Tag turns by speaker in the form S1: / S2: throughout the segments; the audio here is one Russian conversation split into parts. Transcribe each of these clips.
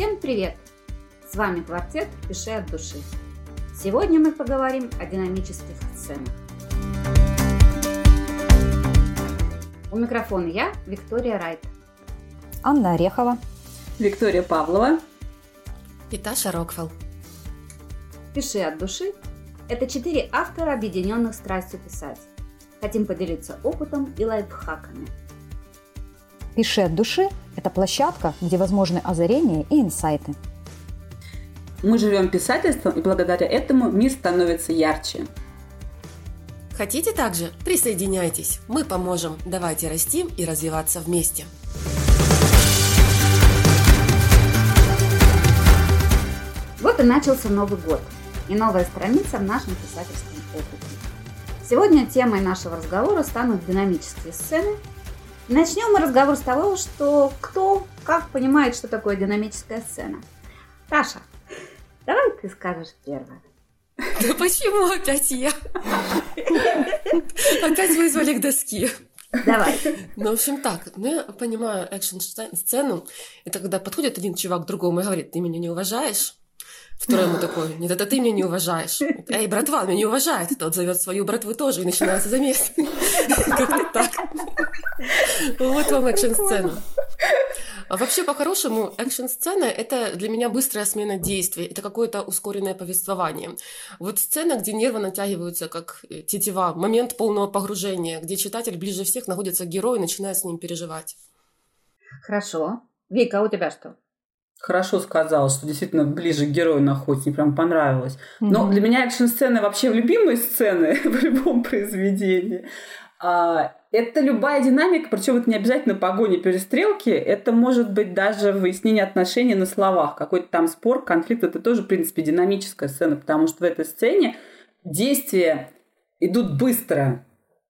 S1: Всем привет! С вами квартет «Пиши от души». Сегодня мы поговорим о динамических сценах. У микрофона я, Виктория Райт.
S2: Анна Орехова.
S3: Виктория Павлова.
S4: И Таша Рокфелл.
S1: «Пиши от души» – это четыре автора, объединенных страстью писать. Хотим поделиться опытом и лайфхаками –
S2: «Пиши от души» – это площадка, где возможны озарения и инсайты.
S3: Мы живем писательством, и благодаря этому мир становится ярче.
S4: Хотите также? Присоединяйтесь. Мы поможем. Давайте расти и развиваться вместе.
S1: Вот и начался Новый год и новая страница в нашем писательском опыте. Сегодня темой нашего разговора станут динамические сцены Начнем мы разговор с того, что кто как понимает, что такое динамическая сцена. Таша, давай ты скажешь первое.
S4: Да почему опять я? Опять вызвали к доске.
S1: Давай.
S4: Ну, в общем, так, ну, я понимаю экшн-сцену, это когда подходит один чувак к другому и говорит, ты меня не уважаешь? Второй ему такой, нет, это ты меня не уважаешь. Эй, братва, меня не уважает. Тот зовет свою братву тоже, и начинается замес. Как-то так. Вот вам экшн-сцена. А вообще, по-хорошему, экшн-сцена — это для меня быстрая смена действий, это какое-то ускоренное повествование. Вот сцена, где нервы натягиваются, как тетива, момент полного погружения, где читатель ближе всех находится к герою и начинает с ним переживать.
S1: Хорошо. Вика, а у тебя что?
S3: хорошо сказала, что действительно ближе к герою находится, мне прям понравилось. Но mm-hmm. для меня экшн-сцены вообще любимые сцены в любом произведении. А, это любая динамика, причем это не обязательно погони, перестрелки, это может быть даже выяснение отношений на словах, какой-то там спор, конфликт, это тоже, в принципе, динамическая сцена, потому что в этой сцене действия идут быстро.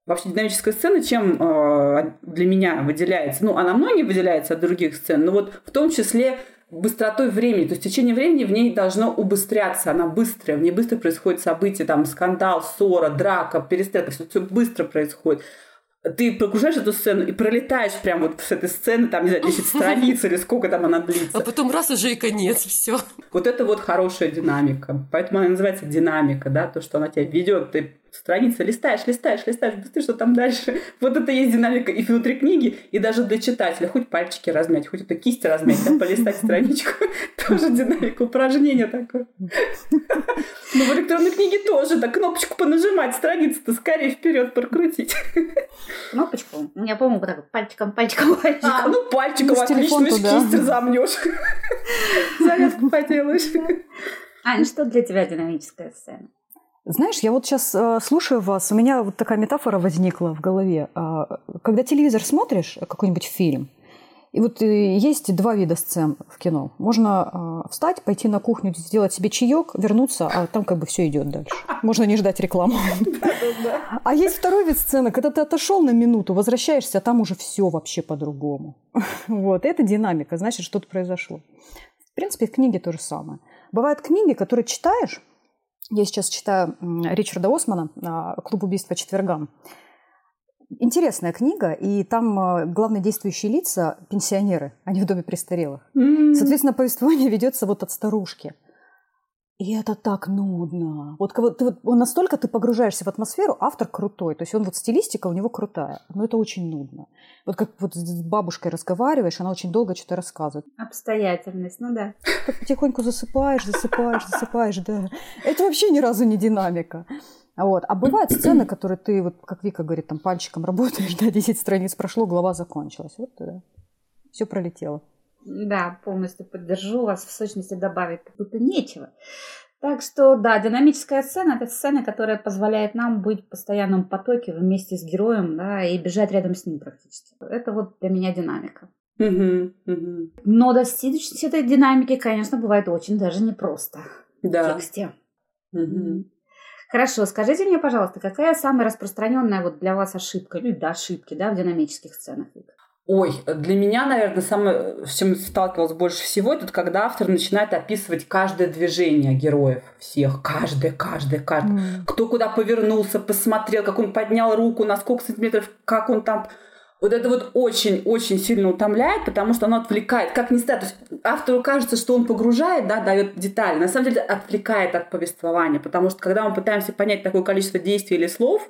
S3: Вообще динамическая сцена чем э, для меня выделяется? Ну, она мной не выделяется от других сцен, но вот в том числе быстротой времени. То есть течение времени в ней должно убыстряться, она быстрая, в ней быстро происходит событие, там скандал, ссора, драка, перестрелка, все, все быстро происходит ты погружаешь эту сцену и пролетаешь прямо вот с этой сцены, там, не знаю, 10 страниц или сколько там она длится.
S4: А потом раз уже и конец, все.
S3: Вот это вот хорошая динамика. Поэтому она называется динамика, да, то, что она тебя ведет, ты страницы листаешь, листаешь, листаешь, быстрее, что там дальше. Вот это есть динамика и внутри книги, и даже для читателя. Хоть пальчики размять, хоть это кисть размять, да, полистать страничку. Тоже динамика, упражнение такое. Но в электронной книге тоже, да, кнопочку понажимать, страницу-то скорее вперед прокрутить.
S1: Кнопочку? Я помню, вот так пальчиком, пальчиком, пальчиком.
S3: А, ну пальчиком ну, отлично, кисть разомнешь. Зарядку поделаешь.
S1: Ань, что для тебя динамическая сцена?
S2: Знаешь, я вот сейчас э, слушаю вас, у меня вот такая метафора возникла в голове. Э, когда телевизор смотришь, какой-нибудь фильм, и вот э, есть два вида сцен в кино. Можно э, встать, пойти на кухню, сделать себе чаек, вернуться, а там как бы все идет дальше. Можно не ждать рекламу. А есть второй вид сцены, когда ты отошел на минуту, возвращаешься, а там уже все вообще по-другому. Вот, это динамика, значит, что-то произошло. В принципе, в книге то же самое. Бывают книги, которые читаешь, я сейчас читаю Ричарда Османа «Клуб убийства четвергам». Интересная книга, и там а, главные действующие лица – пенсионеры, они в доме престарелых. Mm-hmm. Соответственно, повествование ведется вот от старушки – и это так нудно. Вот, ты, вот настолько ты погружаешься в атмосферу, автор крутой. То есть он вот стилистика у него крутая, но это очень нудно. Вот как вот с бабушкой разговариваешь, она очень долго что-то рассказывает.
S1: Обстоятельность, ну да.
S2: Так потихоньку засыпаешь, засыпаешь, засыпаешь, да. Это вообще ни разу не динамика. Вот. А бывают сцены, которые ты, вот, как Вика говорит, там пальчиком работаешь, да, 10 страниц прошло, глава закончилась. Вот да. Все пролетело.
S1: Да, полностью поддержу вас. В сущности, добавить тут и нечего. Так что, да, динамическая сцена – это сцена, которая позволяет нам быть в постоянном потоке вместе с героем, да, и бежать рядом с ним практически. Это вот для меня динамика.
S3: Угу, угу.
S1: Но достичь этой динамики, конечно, бывает очень даже непросто
S3: да.
S1: в тексте.
S3: Угу.
S1: Хорошо, скажите мне, пожалуйста, какая самая распространенная вот для вас ошибка, или да, ошибки, да, в динамических сценах?
S3: Ой, для меня, наверное, самое, с чем сталкивалась больше всего, это когда автор начинает описывать каждое движение героев всех. Каждое, каждое, каждое. Mm. Кто куда повернулся, посмотрел, как он поднял руку, на сколько сантиметров, как он там вот это вот очень-очень сильно утомляет, потому что оно отвлекает, как ни есть автору кажется, что он погружает, да, дает детали. На самом деле отвлекает от повествования, потому что когда мы пытаемся понять такое количество действий или слов,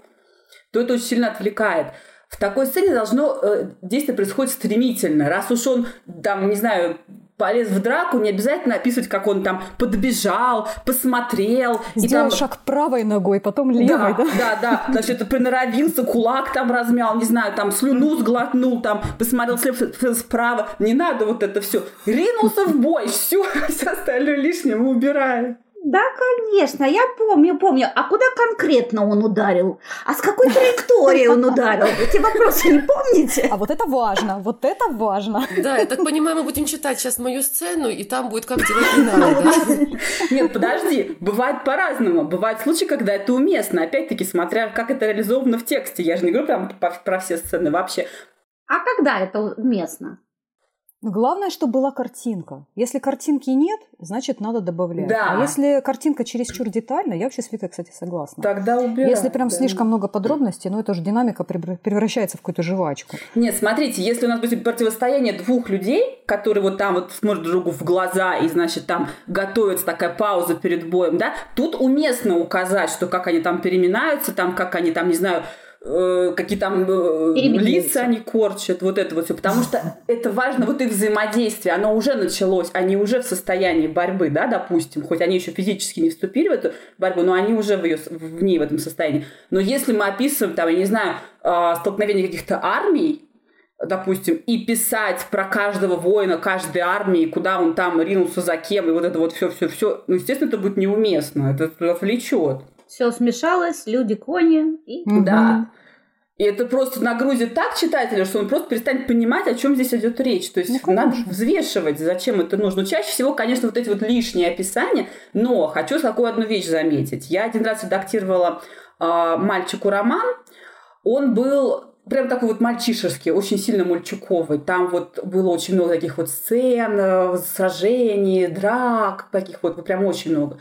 S3: то это очень сильно отвлекает. В такой сцене должно э, действие происходит стремительно. Раз уж он, там, не знаю, полез в драку, не обязательно описывать, как он там подбежал, посмотрел.
S2: Сделал
S3: и там...
S2: шаг правой ногой, потом левой, да?
S3: Да, да, да. Значит, приноровился, кулак там размял, не знаю, там слюну сглотнул, там посмотрел слева, справа. Не надо вот это все. Ринулся в бой, все, все остальное лишнее мы убираем.
S1: Да, конечно, я помню, помню. А куда конкретно он ударил? А с какой траекторией он ударил? Эти вопросы не помните?
S2: А вот это важно, вот это важно.
S4: Да, я так понимаю, мы будем читать сейчас мою сцену, и там будет как делать не надо. Да?
S3: Нет, подожди, бывает по-разному. Бывают случаи, когда это уместно. Опять-таки, смотря как это реализовано в тексте. Я же не говорю прям про все сцены вообще.
S1: А когда это уместно?
S2: Главное, чтобы была картинка. Если картинки нет, значит, надо добавлять.
S3: Да.
S2: А если картинка чересчур детальна, я вообще с Викой, кстати, согласна.
S3: Тогда убирать.
S2: Если прям
S3: да.
S2: слишком много подробностей, ну это же динамика превращается в какую-то жвачку.
S3: Нет, смотрите, если у нас будет противостояние двух людей, которые вот там вот смотрят друг другу в глаза и, значит, там готовится такая пауза перед боем, да, тут уместно указать, что как они там переминаются, там как они там, не знаю, э, какие там э, лица они корчат, вот это вот все, потому что это важно, вот их взаимодействие, оно уже началось, они уже в состоянии борьбы, да, допустим, хоть они еще физически не вступили в эту борьбу, но они уже в, ее, в ней в этом состоянии. Но если мы описываем, там, я не знаю, э, столкновение каких-то армий, допустим, и писать про каждого воина, каждой армии, куда он там ринулся за кем, и вот это вот все-все-все, ну, естественно, это будет неуместно, это отвлечет.
S1: Все смешалось, люди, кони. И...
S3: Угу. Да. И это просто нагрузит так читателя, что он просто перестанет понимать, о чем здесь идет речь. То есть ну, надо взвешивать, зачем это нужно. Чаще всего, конечно, вот эти вот лишние описания, но хочу такую одну вещь заметить. Я один раз редактировала э, мальчику роман. Он был прям такой вот мальчишеский, очень сильно мальчуковый. Там вот было очень много таких вот сцен, э, сражений, драк, таких вот, прям очень много.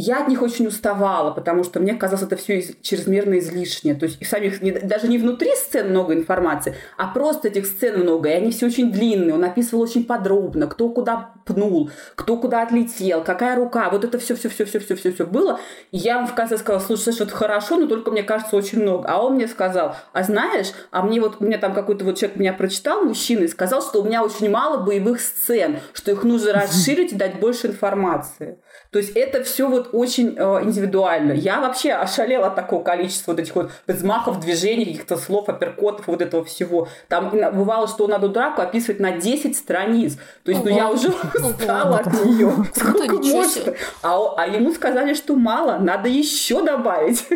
S3: Я от них очень уставала, потому что мне казалось это все из, чрезмерно излишнее. То есть самих, не, даже не внутри сцен много информации, а просто этих сцен много, и они все очень длинные. Он описывал очень подробно, кто куда пнул, кто куда отлетел, какая рука. Вот это все, все, все, все, все, все, все было. И я вам в конце сказала, слушай, что это хорошо, но только мне кажется очень много. А он мне сказал, а знаешь, а мне вот, у меня там какой-то вот человек меня прочитал, мужчина, и сказал, что у меня очень мало боевых сцен, что их нужно расширить и дать больше информации. То есть это все вот очень э, индивидуально. Я вообще ошалела от такого количества вот этих вот взмахов, движений, каких-то слов, апперкотов, вот этого всего. Там бывало, что надо драку описывать на 10 страниц. То есть, ну, я уже устала от нее. Сколько можно? А, а ему сказали, что мало, надо еще добавить.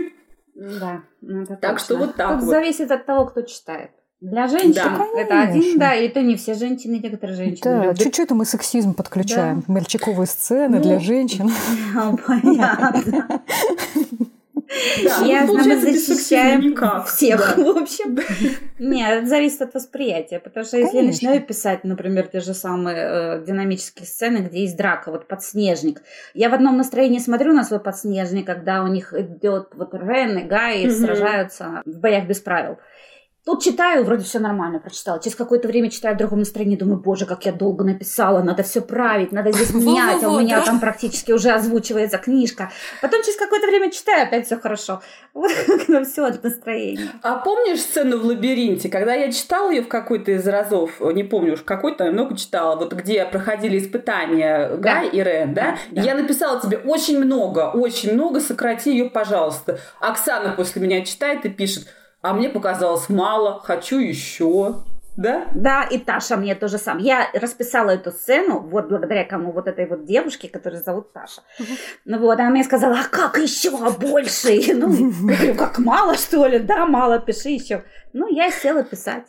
S1: Да,
S3: ну, так что вот так
S1: Тут
S3: вот.
S1: зависит от того, кто читает. Для женщин
S3: Да.
S1: это один, да, и то не все женщины, некоторые женщины
S2: Да,
S1: любят.
S2: чуть-чуть мы сексизм подключаем. Мальчиковые сцены
S1: Ну,
S2: для женщин.
S1: Понятно.
S3: Да,
S1: Ясно, мы защищаем всех,
S3: Да.
S1: в общем. Нет, это зависит от восприятия, потому что если я начинаю писать, например, те же самые э, динамические сцены, где есть драка, вот подснежник. Я в одном настроении смотрю на свой подснежник, когда у них идет вот Рен и Гай сражаются в боях без правил. Тут читаю, вроде все нормально прочитала. Через какое-то время читаю в другом настроении, думаю, боже, как я долго написала, надо все править, надо здесь менять, а у меня там практически уже озвучивается книжка. Потом через какое-то время читаю, опять все хорошо. Вот как все от настроения.
S3: А помнишь сцену в лабиринте, когда я читала ее в какой-то из разов, не помню уж какой-то, много читала, вот где проходили испытания Гай и Рен, да. Я написала тебе очень много, очень много, сократи ее, пожалуйста. Оксана после меня читает и пишет, а мне показалось мало, хочу еще. Да?
S1: Да, и Таша мне то же самое. Я расписала эту сцену, вот благодаря кому вот этой вот девушке, которую зовут Таша. Ну вот, она мне сказала, а как еще больше? Ну, я говорю, как мало, что ли? Да, мало, пиши еще. Ну, я села писать.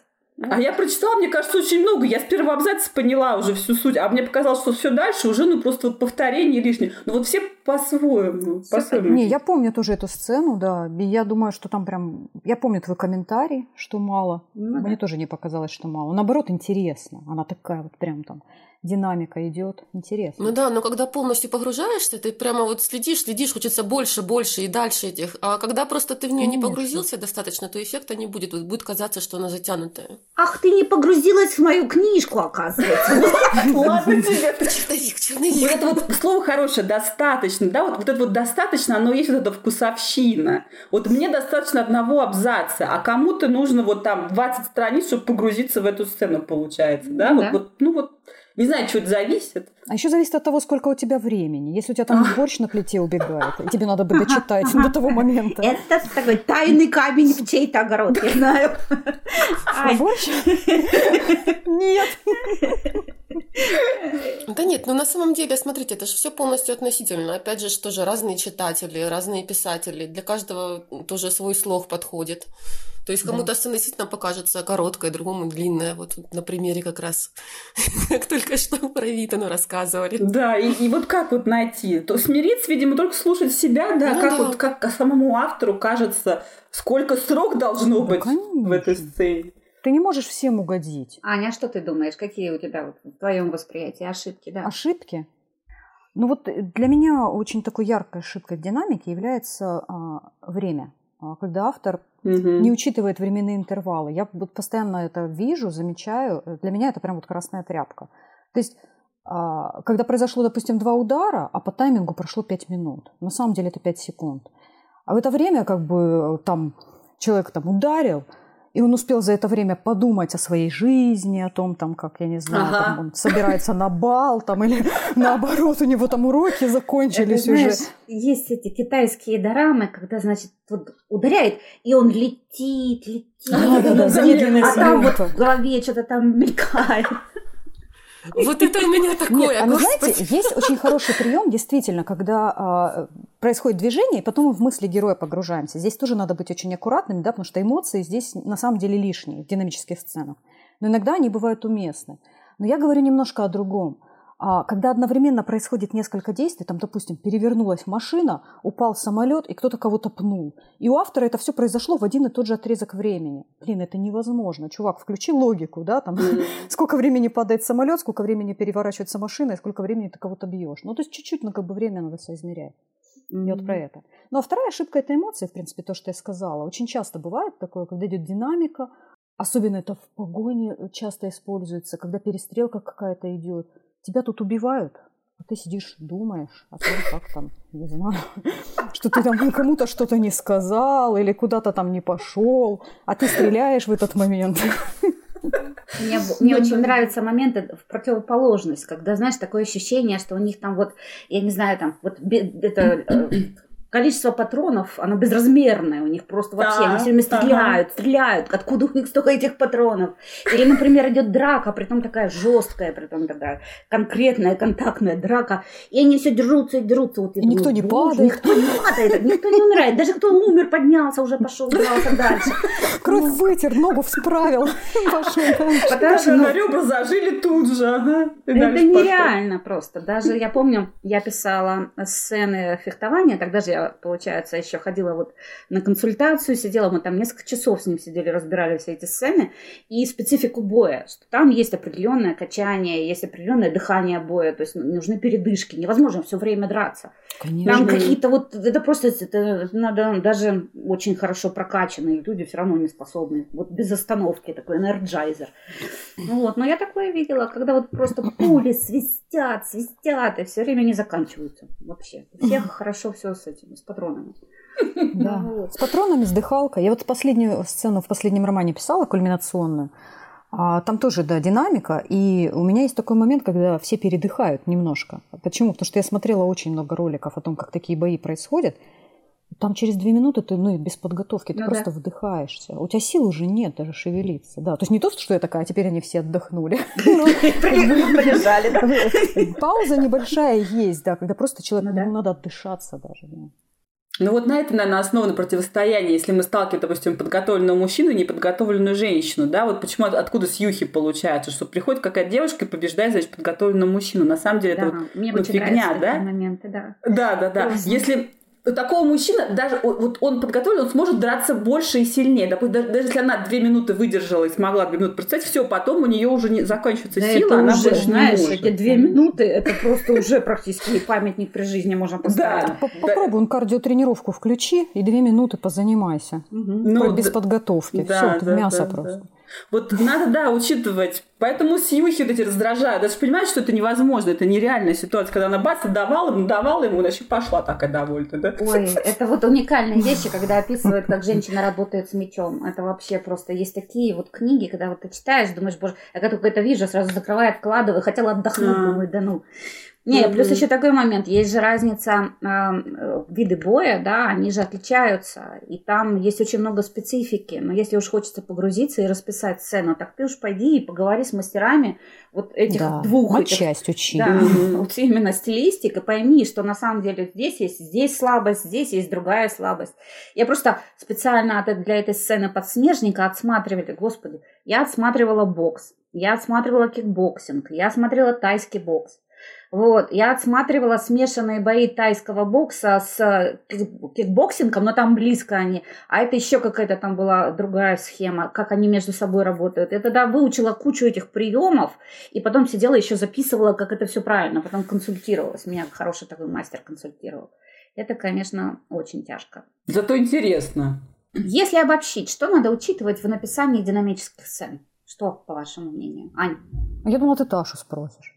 S3: А я прочитала, мне кажется, очень много. Я с первого абзаца поняла уже всю суть, а мне показалось, что все дальше уже, ну, просто вот повторение лишнее. Ну, вот все по-своему. По-своему.
S2: Не, я помню тоже эту сцену, да. И я думаю, что там прям... Я помню твой комментарий, что мало.
S1: Ну,
S2: Мне тоже не показалось, что мало. Наоборот, интересно. Она такая вот прям там... Динамика идет. Интересно.
S4: Ну да, но когда полностью погружаешься, ты прямо вот следишь, следишь, хочется больше, больше и дальше этих. А когда просто ты в нее не погрузился достаточно, то эффекта не будет. Вот будет казаться, что она затянутая.
S1: Ах, ты не погрузилась в мою книжку, оказывается.
S3: Ладно тебе.
S4: Черновик, черновик.
S3: Вот это вот слово хорошее, достаточно, да, вот, вот это вот достаточно, оно есть вот эта вкусовщина. Вот мне достаточно одного абзаца, а кому-то нужно вот там 20 страниц, чтобы погрузиться в эту сцену, получается, да. вот, ну вот, не знаю, что это зависит.
S2: А еще зависит от того, сколько у тебя времени. Если у тебя там борщ на плите убегает, и тебе надо бы дочитать до того момента.
S1: Это такой тайный камень в чей-то огород, я знаю.
S2: А борщ? Нет.
S4: Да нет, ну на самом деле, смотрите, это же все полностью относительно. Опять же, что же разные читатели, разные писатели. Для каждого тоже свой слог подходит. То есть кому-то сцена действительно покажется короткой, другому длинная. Вот на примере как раз, как только что про Витану рассказывали.
S3: Да, и, и вот как вот найти? То смириться, видимо, только слушать себя, да,
S4: Ну
S3: как
S4: да.
S3: вот как самому автору кажется, сколько срок должно
S2: Да,
S3: быть в этой
S2: конечно.
S3: сцене.
S2: Ты не можешь всем угодить.
S1: Аня, а что ты думаешь? Какие у тебя вот в твоем восприятии ошибки? Да.
S2: Ошибки? Ну вот для меня очень такой яркой ошибкой в динамике является а, время. А, Когда автор
S3: Мгм.
S2: не учитывает временные интервалы. Я вот постоянно это вижу, замечаю. Для меня это прям вот красная тряпка. То есть, а, когда произошло, допустим, два удара, а по таймингу прошло пять минут. На самом деле это пять секунд. А в это время как бы там человек там ударил, и он успел за это время подумать о своей жизни, о том, там, как, я не знаю,
S3: Ага.
S2: там, он собирается на бал, там, или наоборот, у него там уроки закончились
S1: Это,
S2: уже.
S1: знаешь, есть эти китайские дорамы, когда, значит, вот ударяет, и он летит, летит. А там вот в голове что-то там мелькает.
S4: Вот это у меня такое,
S2: Нет, а вы
S4: господи.
S2: знаете, есть очень хороший прием, действительно, когда а, происходит движение, и потом мы в мысли героя погружаемся. Здесь тоже надо быть очень аккуратными, да, потому что эмоции здесь на самом деле лишние в динамических сценах. Но иногда они бывают уместны. Но я говорю немножко о другом. А, Когда одновременно происходит несколько действий, там, допустим, перевернулась машина, упал самолет, и кто-то кого-то пнул. И у автора это все произошло в один и тот же отрезок времени. Блин, это невозможно. Чувак, включи логику, да, там, сколько времени падает самолет, сколько времени переворачивается машина, и сколько времени ты кого-то бьешь. Ну, то есть чуть-чуть, ну, как бы время надо соизмерять. Я вот про это. Ну, а вторая ошибка – это эмоции, в принципе, то, что я сказала. Очень часто бывает такое, когда идет динамика, особенно это в погоне часто используется, когда перестрелка какая-то идет. Тебя тут убивают, а ты сидишь, думаешь о том, как там, не знаю, что ты там кому-то что-то не сказал или куда-то там не пошел, а ты стреляешь в этот момент.
S1: Мне, мне очень нравятся моменты в противоположность, когда, знаешь, такое ощущение, что у них там вот, я не знаю, там вот это э, количество патронов, оно безразмерное у них просто вообще,
S3: Да,
S1: они все время
S3: ага.
S1: стреляют, стреляют, откуда у них столько этих патронов. Или, например, идет драка, притом такая жесткая, притом такая конкретная, контактная драка, и они все дерутся и дерутся. Вот
S2: И никто
S1: думаю,
S2: не
S1: «Боже,
S2: падает».
S1: Никто не падает, никто не умирает, даже кто умер, поднялся, уже пошел, дрался дальше.
S2: Кровь вытер, ногу всправил, пошел дальше.
S1: Потому что, ну,
S3: на ребра зажили тут же,
S1: Это нереально просто. Даже я помню, я писала сцены фехтования, тогда же я, получается, еще ходила вот на консультацию, сидела, мы там несколько часов с ним сидели, разбирали все эти сцены и специфику боя, что там есть определенное качание, есть определенное дыхание боя, то есть нужны передышки, невозможно все время драться. Там
S2: Конечно.
S1: какие-то вот, это просто, это надо, даже очень хорошо прокачанные люди все равно не способны. Вот без остановки такой энерджайзер. Ну вот, но я такое видела, когда вот просто пули свистят, свистят, и все время не заканчиваются вообще. У всех хорошо все с этими, с патронами.
S2: Да.
S1: Вот.
S2: С патронами, с дыхалкой. Я вот последнюю сцену в последнем романе писала, кульминационную. А там тоже, да, динамика. И у меня есть такой момент, когда все передыхают немножко. Почему? Потому что я смотрела очень много роликов о том, как такие бои происходят. Там через две минуты ты, ну, и без подготовки, ты
S1: Ну
S2: просто
S1: да.
S2: вдыхаешься. У тебя сил уже нет даже шевелиться. Да, то есть не то, что я такая, а теперь они все отдохнули. Ну,
S1: Полежали, да.
S2: Пауза небольшая есть, да, когда просто человек,
S1: Ну
S2: ну, надо отдышаться даже. да.
S3: Ну вот на это, наверное, основано противостояние, если мы сталкиваем, допустим, подготовленного мужчину и неподготовленную женщину, да, вот почему, от- откуда с юхи получается, что приходит какая-то девушка и побеждает, значит, подготовленного мужчину. На самом деле это
S1: Да,
S3: вот
S1: мне
S3: ну, фигня, да?
S1: моменты, да.
S3: Да, да, да. Если такого мужчины, даже вот он подготовлен, он сможет драться больше и сильнее. Допустим, даже, даже если она две минуты выдержала и смогла две минуты представить, все, потом у нее уже не заканчивается
S1: Да
S3: сила, она
S1: уже,
S3: больше
S1: знаешь,
S3: не может.
S1: эти две минуты, это просто уже практически памятник при жизни можно поставить.
S3: Да.
S2: По- Попробуй он кардиотренировку включи и две минуты позанимайся.
S3: Ну,
S2: без подготовки. Все, мясо просто.
S3: Вот надо, да, учитывать. Поэтому сьюхи вот эти раздражают. Даже понимаешь, что это невозможно, это нереальная ситуация, когда она бац, давала ему, давала ему, значит, пошла такая довольна, да?
S1: Ой, это вот уникальные вещи, когда описывают, как женщина работает с мечом. Это вообще просто есть такие вот книги, когда вот ты читаешь, думаешь, боже, я как только это вижу, сразу закрываю, откладываю, хотела отдохнуть, думаю, да ну. Не, плюс еще такой момент, есть же разница, э, виды боя, да, они же отличаются, и там есть очень много специфики, но если уж хочется погрузиться и расписать сцену, так ты уж пойди и поговори с мастерами вот этих
S2: да,
S1: двух.
S2: Этих, часть учи.
S1: Да, вот именно стилистика, пойми, что на самом деле здесь есть, здесь слабость, здесь есть другая слабость. Я просто специально для этой сцены подснежника отсматривала, господи, я отсматривала бокс, я отсматривала кикбоксинг, я смотрела тайский бокс, вот, я отсматривала смешанные бои тайского бокса с кикбоксингом, но там близко они. А это еще какая-то там была другая схема, как они между собой работают. Я тогда выучила кучу этих приемов, и потом сидела еще записывала, как это все правильно, потом консультировалась. Меня хороший такой мастер консультировал. Это, конечно, очень тяжко.
S3: Зато интересно.
S1: Если обобщить, что надо учитывать в написании динамических сцен? Что, по вашему мнению? Ань?
S2: Я думала, ты Ташу спросишь.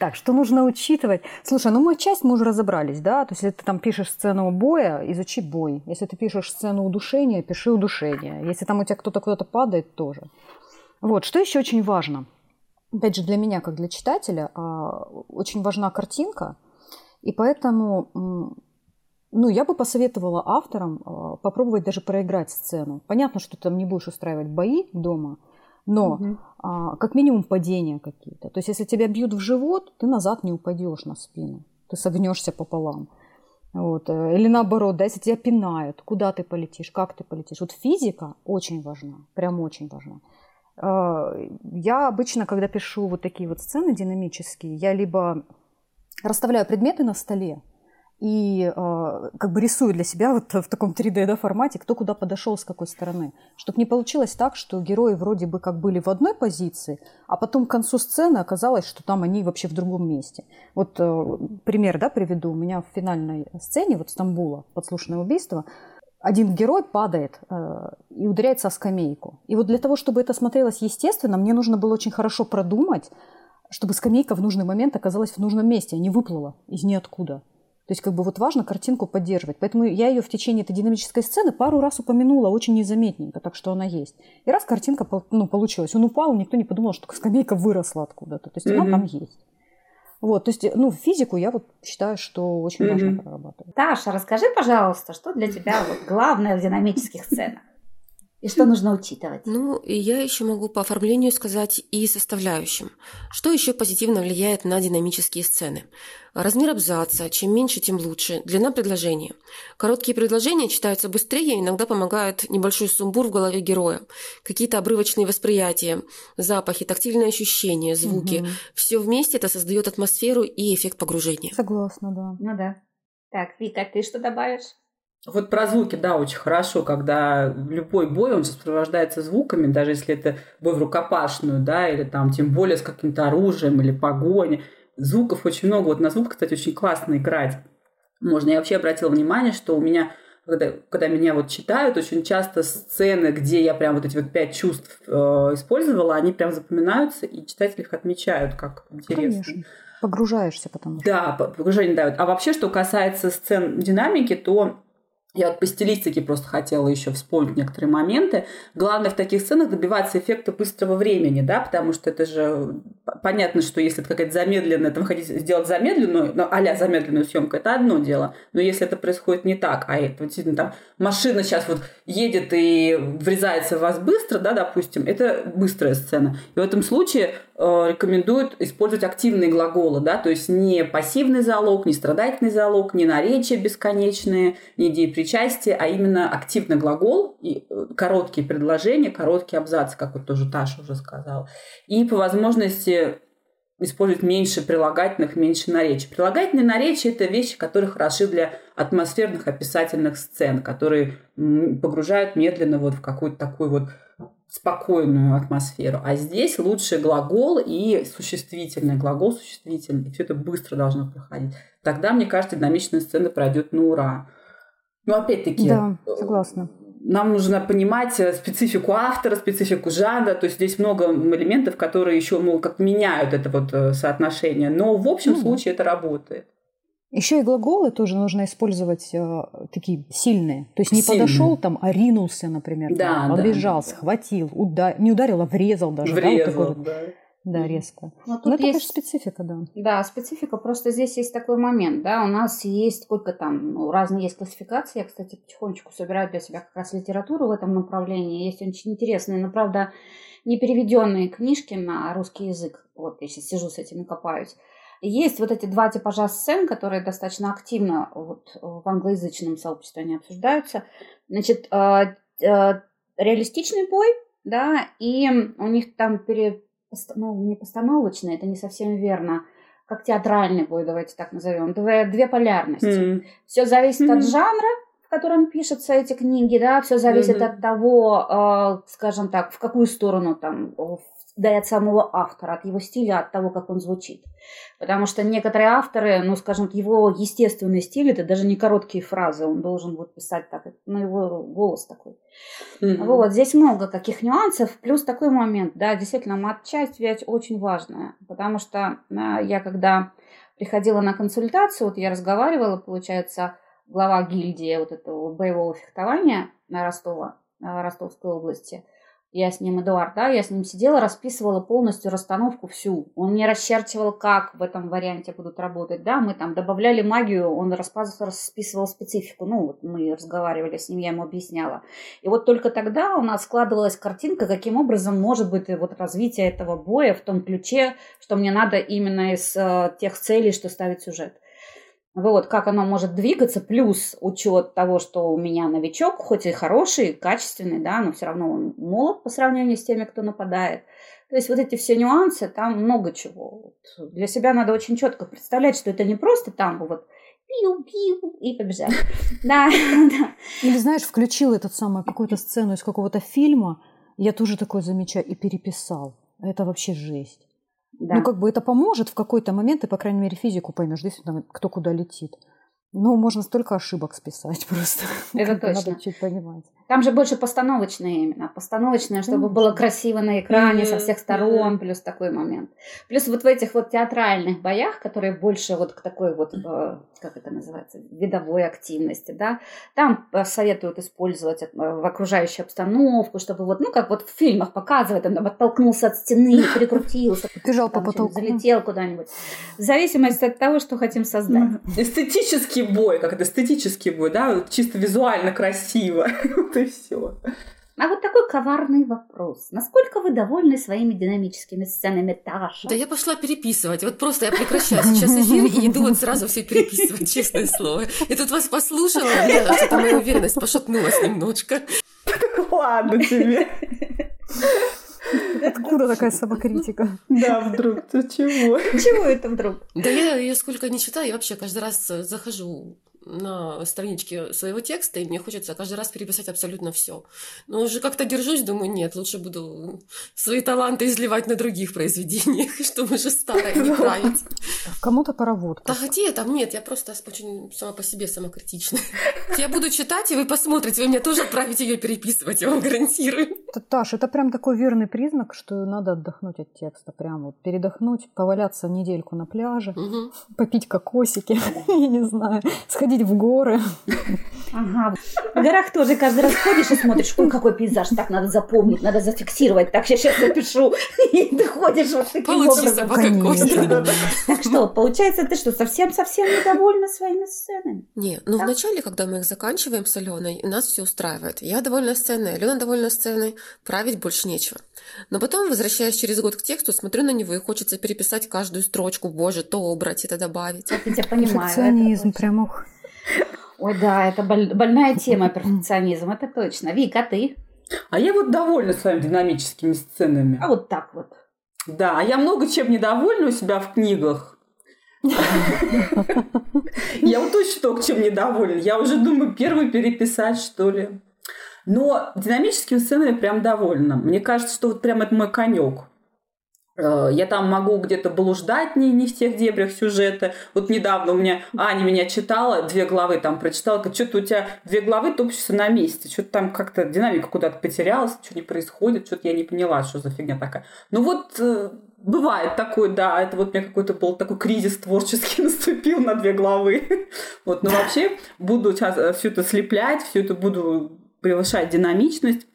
S2: Так, что нужно учитывать? Слушай, ну мы часть мы уже разобрались, да? То есть, если ты там пишешь сцену боя, изучи бой. Если ты пишешь сцену удушения, пиши удушение. Если там у тебя кто-то куда-то падает, тоже. Вот, что еще очень важно? Опять же, для меня, как для читателя, а, очень важна картинка, и поэтому ну, я бы посоветовала авторам э, попробовать даже проиграть сцену. Понятно, что ты там не будешь устраивать бои дома, но угу. а, как минимум падения какие-то. То есть, если тебя бьют в живот, ты назад не упадешь на спину. Ты согнешься пополам. Вот. Э, или наоборот, да, если тебя пинают, куда ты полетишь, как ты полетишь. Вот физика очень важна, прям очень важна. Э, я обычно, когда пишу вот такие вот сцены динамические, я либо расставляю предметы на столе, и э, как бы рисую для себя вот в таком 3D да, формате, кто куда подошел с какой стороны. Чтобы не получилось так, что герои вроде бы как были в одной позиции, а потом к концу сцены оказалось, что там они вообще в другом месте. Вот э, пример да, приведу. У меня в финальной сцене вот Стамбула, подслушанное убийство, один герой падает э, и ударяется о скамейку. И вот для того, чтобы это смотрелось естественно, мне нужно было очень хорошо продумать, чтобы скамейка в нужный момент оказалась в нужном месте, а не выплыла из ниоткуда. То есть как бы вот важно картинку поддерживать. Поэтому я ее в течение этой динамической сцены пару раз упомянула очень незаметненько, так что она есть. И раз картинка ну, получилась, он упал, никто не подумал, что скамейка выросла откуда-то. То есть mm-hmm. она там есть. Вот, то есть, ну, физику я вот считаю, что очень mm-hmm. важно прорабатывать.
S1: Таша, расскажи, пожалуйста, что для тебя вот главное в динамических сценах? И что нужно учитывать?
S4: Ну, и я еще могу по оформлению сказать и составляющим. Что еще позитивно влияет на динамические сцены? Размер абзаца. Чем меньше, тем лучше. Длина предложения. Короткие предложения читаются быстрее, иногда помогают небольшой сумбур в голове героя. Какие-то обрывочные восприятия, запахи, тактильные ощущения, звуки. Угу. Все вместе это создает атмосферу и эффект погружения.
S2: Согласна, да.
S1: Ну да. Так, Вика, ты что добавишь?
S3: Вот про звуки, да, очень хорошо, когда любой бой, он сопровождается звуками, даже если это бой в рукопашную, да, или там тем более с каким-то оружием или погони. Звуков очень много. Вот на звук, кстати, очень классно играть. Можно. Я вообще обратила внимание, что у меня, когда, когда меня вот читают, очень часто сцены, где я прям вот эти вот пять чувств э, использовала, они прям запоминаются, и читатели их отмечают как интересно. Конечно.
S2: Погружаешься потом.
S3: Да, погружение дают. А вообще, что касается сцен динамики, то я вот по стилистике просто хотела еще вспомнить некоторые моменты. Главное в таких сценах добиваться эффекта быстрого времени, да, потому что это же понятно, что если это какая-то замедленная, там хотите сделать замедленную, ну, а замедленную съемку, это одно дело. Но если это происходит не так, а это действительно там машина сейчас вот едет и врезается в вас быстро, да, допустим, это быстрая сцена. И в этом случае э, рекомендуют использовать активные глаголы, да, то есть не пассивный залог, не страдательный залог, не наречия бесконечные, не идеи причастия, а именно активный глагол и э, короткие предложения, короткие абзацы, как вот тоже Таша уже сказала. И по возможности использовать меньше прилагательных, меньше наречий. Прилагательные наречия – это вещи, которые хороши для атмосферных описательных сцен, которые погружают медленно вот в какую-то такую вот спокойную атмосферу. А здесь лучше глагол и существительный. Глагол существительный. Все это быстро должно проходить. Тогда, мне кажется, динамичная сцена пройдет на ура. Но опять-таки...
S2: Да, согласна
S3: нам нужно понимать э, специфику автора, специфику жанра, то есть здесь много элементов, которые еще ну, как меняют это вот э, соотношение, но в общем mm. случае это работает.
S2: Еще и глаголы тоже нужно использовать э, такие сильные. То есть не Сильные. подошел там, а ринулся, например. Да, там, побежал, да. схватил, удар... не ударил, а врезал даже.
S3: Врезал, да. Вот
S2: да. Да, резко. Но, тут Но это, есть... конечно, специфика, да.
S1: Да, специфика. Просто здесь есть такой момент, да, у нас есть сколько там, ну, разные есть классификации. Я, кстати, потихонечку собираю для себя как раз литературу в этом направлении. Есть очень интересные, но, правда, не переведенные книжки на русский язык. Вот я сейчас сижу с этими копаюсь. Есть вот эти два типажа сцен, которые достаточно активно вот в англоязычном сообществе они обсуждаются. Значит, э, э, реалистичный бой, да, и у них там пере, ну, не постановочный, это не совсем верно, как театральный бой, давайте так назовем, две, две полярности. Mm-hmm. Все зависит mm-hmm. от жанра, в котором пишутся эти книги, да, все зависит mm-hmm. от того, э, скажем так, в какую сторону там да и от самого автора, от его стиля, от того, как он звучит. Потому что некоторые авторы, ну, скажем, его естественный стиль, это даже не короткие фразы, он должен вот писать так, ну, его голос такой. Mm-hmm. Вот, здесь много каких нюансов, плюс такой момент, да, действительно, матчасть ведь очень важная, потому что а, я когда приходила на консультацию, вот я разговаривала, получается, глава гильдии вот этого боевого фехтования на Ростова, Ростовской области – я с ним, Эдуард, да, я с ним сидела, расписывала полностью расстановку всю. Он мне расчерчивал, как в этом варианте будут работать, да, мы там добавляли магию, он расписывал специфику, ну, вот мы разговаривали с ним, я ему объясняла. И вот только тогда у нас складывалась картинка, каким образом может быть вот развитие этого боя в том ключе, что мне надо именно из э, тех целей, что ставит сюжет. Вот, как оно может двигаться, плюс учет того, что у меня новичок, хоть и хороший, качественный, да, но все равно он молод по сравнению с теми, кто нападает. То есть вот эти все нюансы, там много чего. Вот для себя надо очень четко представлять, что это не просто там вот пиу-пиу и побежали. Да, да.
S2: Или знаешь, включил этот самый какую-то сцену из какого-то фильма, я тоже такое замечаю, и переписал. Это вообще жесть. Да. Ну, как бы это поможет в какой-то момент, ты, по крайней мере, физику поймешь, действительно, кто куда летит. Ну, можно столько ошибок списать просто.
S1: Это точно.
S2: Надо чуть понимать.
S1: Там же больше постановочное именно. Постановочное, чтобы было красиво на экране mm-hmm. со всех сторон, плюс такой момент. Плюс вот в этих вот театральных боях, которые больше вот к такой вот, э, как это называется, видовой активности, да, там советуют использовать э, в окружающую обстановку, чтобы вот, ну, как вот в фильмах показывают, он там оттолкнулся от стены, перекрутился.
S2: Бежал по потолку.
S1: Залетел куда-нибудь. В зависимости от того, что хотим создать.
S3: Эстетический бой, как это эстетический бой, да, чисто визуально красиво. Вот и все.
S1: А вот такой коварный вопрос. Насколько вы довольны своими динамическими сценами, Таша?
S4: Да я пошла переписывать. Вот просто я прекращаю сейчас эфир и иду вот сразу все переписывать, честное слово. И тут вас послушала, у что-то моя уверенность пошатнулась немножко.
S3: Ладно тебе.
S2: Откуда такая самокритика?
S3: Да, вдруг, ты чего?
S1: Чего это вдруг?
S4: Да я ее сколько не читаю, я вообще каждый раз захожу на страничке своего текста, и мне хочется каждый раз переписать абсолютно все. Но уже как-то держусь, думаю, нет, лучше буду свои таланты изливать на других произведениях, чтобы уже старое не править.
S2: Кому-то пора водку.
S4: Да где там? Нет, я просто очень сама по себе самокритична. Я буду читать, и вы посмотрите, вы мне тоже отправите ее переписывать, я вам гарантирую.
S2: Таш, это прям такой верный признак, что надо отдохнуть от текста. Прям вот передохнуть, поваляться недельку на пляже, попить кокосики, я не знаю, сходить сходить в горы.
S1: Ага. В горах тоже каждый раз ходишь и смотришь, ой, какой пейзаж, так надо запомнить, надо зафиксировать, так я сейчас напишу. И ты ходишь вот таким Получи образом. Конечно. Так что, получается, ты что, совсем-совсем недовольна своими сценами?
S4: Нет, ну вначале, когда мы их заканчиваем с Аленой, нас все устраивает. Я довольна сценой, Алена довольна сценой, править больше нечего. Но потом, возвращаясь через год к тексту, смотрю на него и хочется переписать каждую строчку, боже, то убрать, это добавить.
S1: Я тебя понимаю.
S2: Перфекционизм, прям ух.
S1: Ой, да, это больная тема перфекционизм, это точно. Вика, ты?
S3: А я вот довольна своими динамическими сценами.
S1: А вот так вот.
S3: Да, а я много чем недовольна у себя в книгах. Я вот точно только чем недовольна. Я уже думаю, первый переписать, что ли. Но динамическими сценами прям довольна. Мне кажется, что вот прям это мой конек. Э, я там могу где-то блуждать не, не в тех дебрях сюжета. Вот недавно у меня Аня меня читала, две главы там прочитала, говорит, что-то у тебя две главы топчутся на месте, что-то там как-то динамика куда-то потерялась, что не происходит, что-то я не поняла, что за фигня такая. Ну вот э, бывает такое, да, это вот у меня какой-то был такой кризис творческий наступил на две главы. Вот, но вообще буду сейчас э, все это слеплять, все это буду превышать динамичность.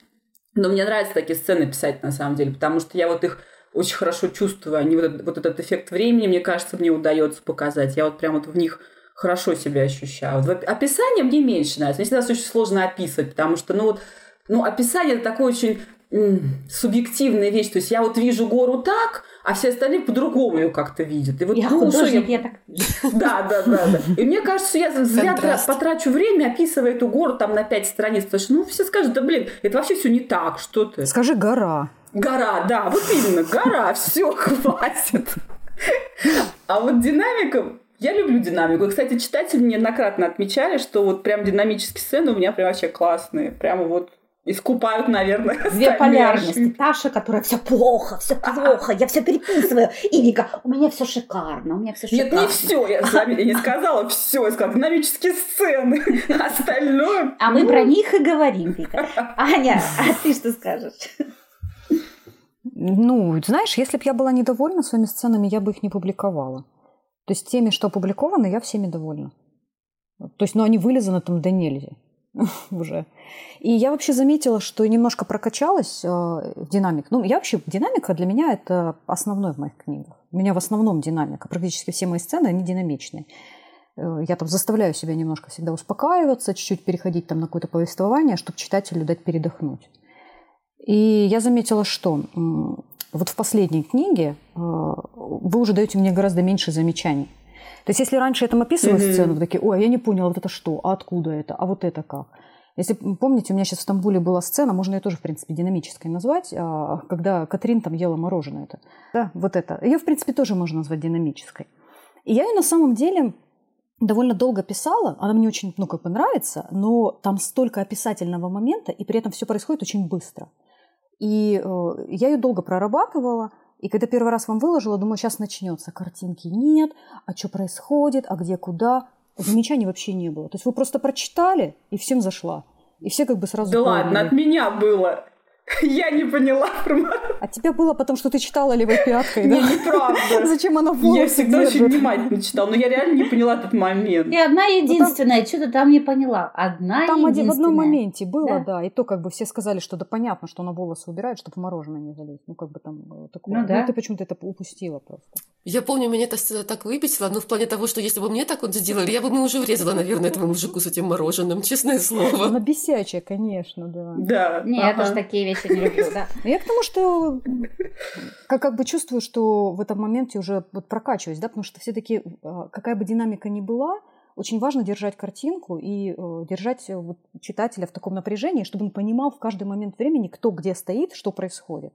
S3: Но мне нравятся такие сцены писать на самом деле, потому что я вот их очень хорошо чувствую. Они вот этот, вот этот эффект времени, мне кажется, мне удается показать. Я вот прям вот в них хорошо себя ощущаю. Вот описание мне меньше нравится. Мне всегда очень сложно описывать, потому что, ну вот, ну, описание это такое очень субъективная вещь. То есть я вот вижу гору так, а все остальные по-другому ее как-то видят.
S1: И вот, я ну, художник, я... я так
S3: Да, да, да, да. И мне кажется, я зря Контраст. потрачу время, описывая эту гору там на пять страниц, потому что, ну, все скажут, да, блин, это вообще все не так, что ты.
S2: Скажи гора.
S3: Гора, да, вот именно, гора, все, хватит. А вот динамика, я люблю динамику. И, кстати, читатели неоднократно отмечали, что вот прям динамические сцены у меня прям вообще классные. Прямо вот искупают, наверное.
S1: Две полярности. Таша, которая все плохо, все плохо, я все переписываю. И Вика, у меня все шикарно, у меня все шикарно.
S3: Нет, не все, я, я не сказала все, я сказала динамические сцены, остальное.
S1: А мы про них и говорим, Вика. Аня, а ты что скажешь?
S2: Ну, знаешь, если бы я была недовольна своими сценами, я бы их не публиковала. То есть теми, что опубликованы, я всеми довольна. То есть, ну, они вылезаны там до нельзя уже. И я вообще заметила, что немножко прокачалась э, в динамик. Ну, я вообще, динамика для меня это основной в моих книгах. У меня в основном динамика. Практически все мои сцены, они динамичные. Э, я там заставляю себя немножко всегда успокаиваться, чуть-чуть переходить там на какое-то повествование, чтобы читателю дать передохнуть. И я заметила, что вот в последней книге э, вы уже даете мне гораздо меньше замечаний. То есть, если раньше я там описываю mm-hmm. сцену, такие, ой, а я не поняла, вот это что, а откуда это, а вот это как. Если помните, у меня сейчас в Стамбуле была сцена, можно ее тоже, в принципе, динамической назвать, а, когда Катрин там ела мороженое. Это. Да, вот это. Ее, в принципе, тоже можно назвать динамической. И я ее на самом деле довольно долго писала, она мне очень, ну, как бы нравится, но там столько описательного момента, и при этом все происходит очень быстро. И э, я ее долго прорабатывала, и когда первый раз вам выложила, думаю, сейчас начнется. Картинки нет, а что происходит, а где, куда. Замечаний вообще не было. То есть вы просто прочитали, и всем зашла. И все как бы сразу...
S3: Да поняли. ладно, от меня было. Я не поняла.
S2: А тебе было потому, что ты читала левой пяткой,
S3: да? Не, неправда.
S2: Зачем она
S3: Я всегда очень внимательно читала, но я реально не поняла этот момент.
S1: И одна ну, единственная, что-то там не поняла. Одна
S2: Там
S1: единственная.
S2: в одном моменте было, да, и то как бы все сказали, что да понятно, что она волосы убирает, чтобы мороженое не залезть. Ну как бы там э, такое. Ну да. Ну ты почему-то это упустила просто.
S4: Я помню, меня это так выписала, но в плане того, что если бы мне так вот сделали, я бы мне уже врезала, наверное, этому мужику с этим мороженым, честное слово.
S2: Она бесячая, конечно, да.
S3: Да.
S1: Нет, я тоже такие вещи не люблю, да.
S2: Я к тому, что как, как бы чувствую, что в этом моменте уже вот прокачиваюсь, да, потому что все-таки а, какая бы динамика ни была, очень важно держать картинку и э, держать э, вот, читателя в таком напряжении, чтобы он понимал в каждый момент времени, кто где стоит, что происходит.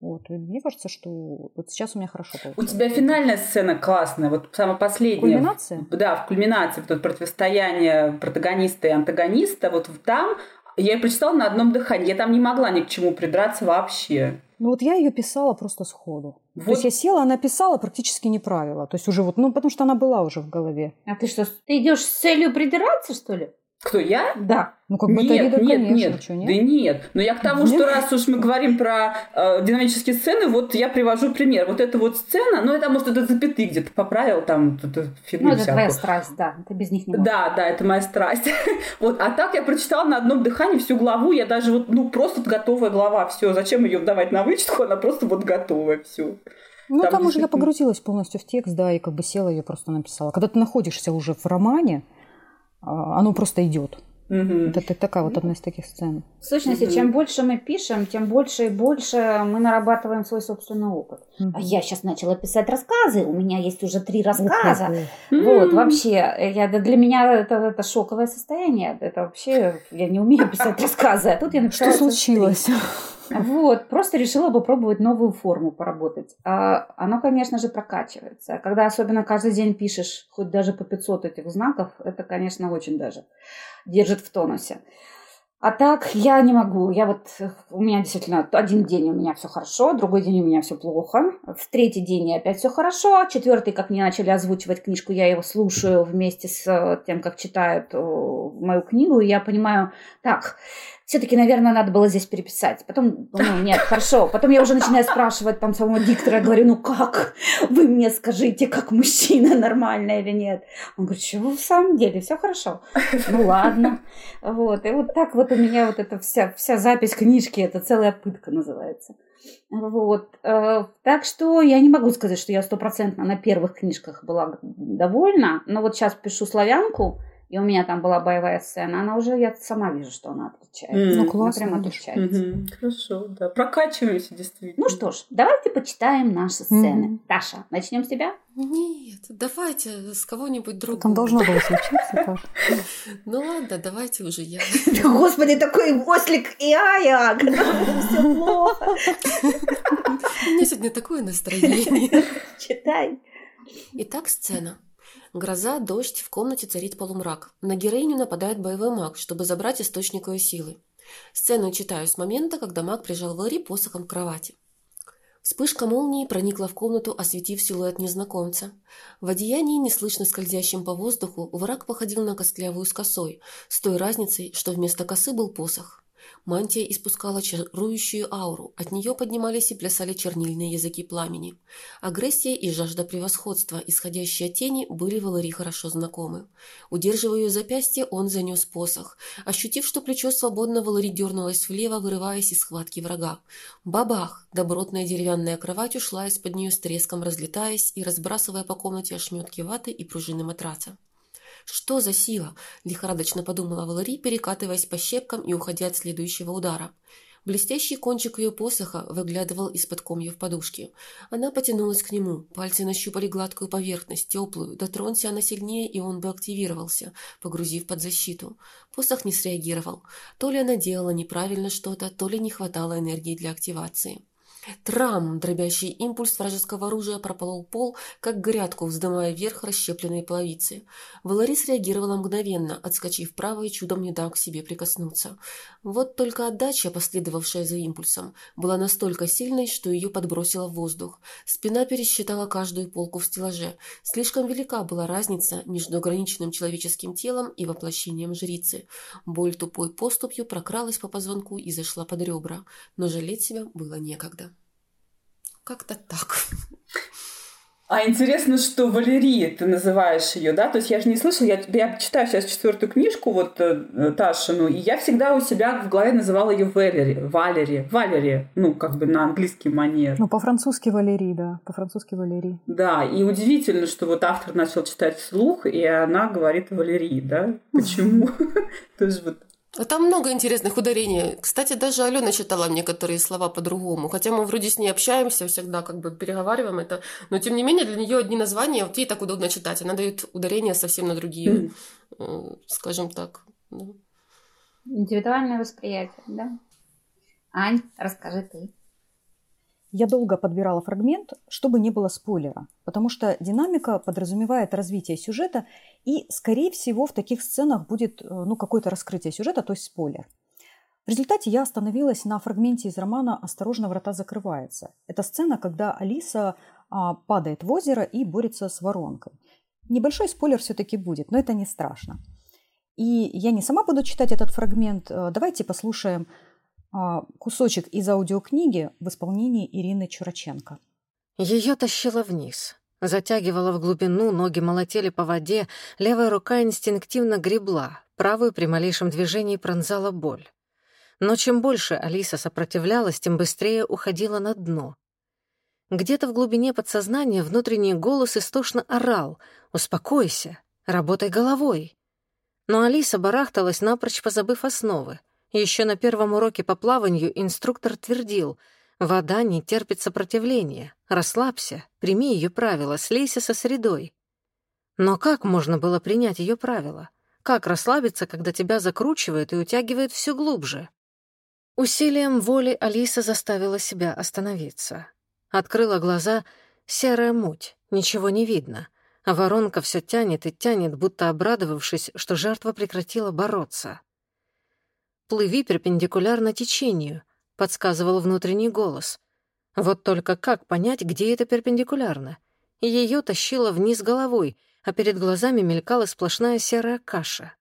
S2: Вот. И мне кажется, что вот сейчас у меня хорошо
S3: получается. У тебя финальная сцена классная, вот самая последняя.
S2: Кульминация?
S3: Да, в кульминации, вот противостояние протагониста и антагониста, вот там я ее прочитала на одном дыхании. Я там не могла ни к чему придраться вообще.
S2: Ну вот я ее писала просто сходу. Вот. То есть я села, она писала, практически не правила. То есть уже вот, ну потому что она была уже в голове.
S1: А ты что, ты идешь с целью придираться, что ли?
S3: Кто, я?
S1: Да.
S2: Ну, как бы
S3: нет,
S2: вида,
S3: нет,
S2: конечно,
S3: нет,
S2: что, нет.
S3: Да нет. Но я к тому, нет? что раз уж мы говорим про э, динамические сцены, вот я привожу пример. Вот эта вот сцена, ну, это, может, это запятый где-то поправил, там, эту фигню
S1: Ну, это всякую. твоя страсть, да. Ты без них не можешь.
S3: Да, да, это моя страсть. вот, а так я прочитала на одном дыхании всю главу, я даже вот, ну, просто готовая глава, все. Зачем ее давать на вычетку, она просто вот готовая, все.
S2: Ну, там, там уже я погрузилась полностью в текст, да, и как бы села ее просто написала. Когда ты находишься уже в романе, оно просто идет. Угу. Это такая вот одна из таких сцен.
S1: В сущности, угу. чем больше мы пишем, тем больше и больше мы нарабатываем свой собственный опыт. Угу. А я сейчас начала писать рассказы, у меня есть уже три рассказа. Угу. Вот, вообще, я, для меня это, это шоковое состояние. Это вообще, я не умею писать рассказы. А тут я написала...
S2: Что случилось?
S1: Вот, просто решила попробовать новую форму поработать. А оно, конечно же, прокачивается. Когда особенно каждый день пишешь, хоть даже по 500 этих знаков, это, конечно, очень даже держит в тонусе. А так я не могу. Я вот у меня действительно один день у меня все хорошо, другой день у меня все плохо. В третий день опять все хорошо. Четвертый, как мне начали озвучивать книжку, я его слушаю вместе с тем, как читают мою книгу, и я понимаю, так, все-таки, наверное, надо было здесь переписать. Потом, ну, нет, хорошо. Потом я уже начинаю спрашивать там самого диктора, я говорю, ну как? Вы мне скажите, как мужчина, нормально или нет? Он говорит, что в самом деле, все хорошо. Ну ладно. Вот. И вот так вот у меня вот эта вся, вся запись книжки, это целая пытка называется. Вот. Э, так что я не могу сказать, что я стопроцентно на первых книжках была довольна. Но вот сейчас пишу славянку, и у меня там была боевая сцена, она уже, я сама вижу, что она отличается.
S2: Mm, ну, классно.
S1: Она прям отличается.
S3: Mm-hmm. Хорошо, да. Прокачиваемся, действительно.
S1: Ну что ж, давайте почитаем наши сцены. Mm-hmm. Таша, начнем с тебя?
S4: Нет, давайте с кого-нибудь другого.
S2: Там должно было случиться, Таша.
S4: Ну ладно, давайте уже я.
S1: Господи, такой ослик и ая, все плохо.
S4: У меня сегодня такое настроение.
S1: Читай.
S4: Итак, сцена. Гроза, дождь, в комнате царит полумрак. На героиню нападает боевой маг, чтобы забрать источник ее силы. Сцену читаю с момента, когда маг прижал Валери посохом к кровати. Вспышка молнии проникла в комнату, осветив силуэт незнакомца. В одеянии, неслышно скользящем по воздуху, враг походил на костлявую с косой, с той разницей, что вместо косы был посох. Мантия испускала чарующую ауру, от нее поднимались и плясали чернильные языки пламени. Агрессия и жажда превосходства, исходящие от тени, были Валари хорошо знакомы. Удерживая ее запястье, он занес посох. Ощутив, что плечо свободно, Валари дернулась влево, вырываясь из схватки врага. Бабах! Добротная деревянная кровать ушла из-под нее с треском, разлетаясь и разбрасывая по комнате ошметки ваты и пружины матраца. «Что за сила?» – лихорадочно подумала Валари, перекатываясь по щепкам и уходя от следующего удара. Блестящий кончик ее посоха выглядывал из-под комьев подушки. Она потянулась к нему. Пальцы нащупали гладкую поверхность, теплую. Дотронься она сильнее, и он бы активировался, погрузив под защиту. Посох не среагировал. То ли она делала неправильно что-то, то ли не хватало энергии для активации. Трам! Дробящий импульс вражеского оружия прополол пол, как грядку, вздымая вверх расщепленные половицы. Валарис реагировала мгновенно, отскочив вправо и чудом не дав к себе прикоснуться. Вот только отдача, последовавшая за импульсом, была настолько сильной, что ее подбросило в воздух. Спина пересчитала каждую полку в стеллаже. Слишком велика была разница между ограниченным человеческим телом и воплощением жрицы. Боль тупой поступью прокралась по позвонку и зашла под ребра, но жалеть себя было некогда. Как-то так.
S3: А интересно, что Валерия, ты называешь ее, да? То есть я же не слышала, я, я читаю сейчас четвертую книжку, вот э, Ташину, и я всегда у себя в голове называла ее Валери, Валери, Валери, ну, как бы на английский манер.
S2: Ну, по-французски Валерий, да, по-французски Валерий.
S3: Да, и удивительно, что вот автор начал читать вслух, и она говорит Валерий, да? Почему? То есть вот
S4: там много интересных ударений. Кстати, даже Алена читала некоторые слова по-другому. Хотя мы вроде с ней общаемся всегда, как бы переговариваем это. Но тем не менее, для нее одни названия, вот ей так удобно читать. Она дает ударения совсем на другие, mm. скажем так. Да.
S1: Индивидуальное восприятие, да? Ань, расскажи ты.
S2: Я долго подбирала фрагмент, чтобы не было спойлера, потому что динамика подразумевает развитие сюжета, и, скорее всего, в таких сценах будет э, ну, какое-то раскрытие сюжета, то есть спойлер. В результате я остановилась на фрагменте из романа «Осторожно, врата закрываются». Это сцена, когда Алиса а, падает в озеро и борется с воронкой. Небольшой спойлер все-таки будет, но это не страшно. И я не сама буду читать этот фрагмент. Э, давайте послушаем а, кусочек из аудиокниги в исполнении Ирины Чураченко.
S5: Ее тащило вниз. Затягивала в глубину, ноги молотели по воде, левая рука инстинктивно гребла, правую при малейшем движении пронзала боль. Но чем больше Алиса сопротивлялась, тем быстрее уходила на дно. Где-то в глубине подсознания внутренний голос истошно орал «Успокойся, работай головой». Но Алиса барахталась, напрочь позабыв основы. Еще на первом уроке по плаванию инструктор твердил, вода не терпит сопротивления, расслабься, прими ее правила, слейся со средой. Но как можно было принять ее правила? Как расслабиться, когда тебя закручивает и утягивает все глубже? Усилием воли Алиса заставила себя остановиться. Открыла глаза, серая муть, ничего не видно, а воронка все тянет и тянет, будто обрадовавшись, что жертва прекратила бороться. Плыви перпендикулярно течению, подсказывал внутренний голос. Вот только как понять, где это перпендикулярно? Ее тащило вниз головой, а перед глазами мелькала сплошная серая каша.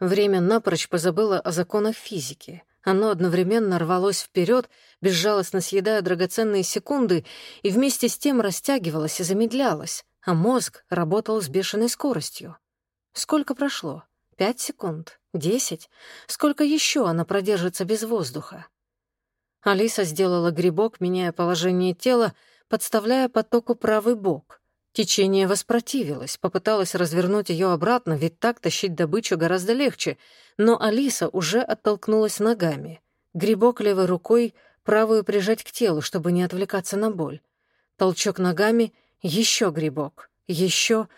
S5: Время напрочь позабыло о законах физики. Оно одновременно рвалось вперед, безжалостно съедая драгоценные секунды, и вместе с тем растягивалось и замедлялось, а мозг работал с бешеной скоростью. Сколько прошло? Пять секунд? Десять? Сколько еще она продержится без воздуха? Алиса сделала грибок, меняя положение тела, подставляя потоку правый бок. Течение воспротивилось, попыталась развернуть ее обратно, ведь так тащить добычу гораздо легче, но Алиса уже оттолкнулась ногами. Грибок левой рукой, правую прижать к телу, чтобы не отвлекаться на боль. Толчок ногами, еще грибок, еще...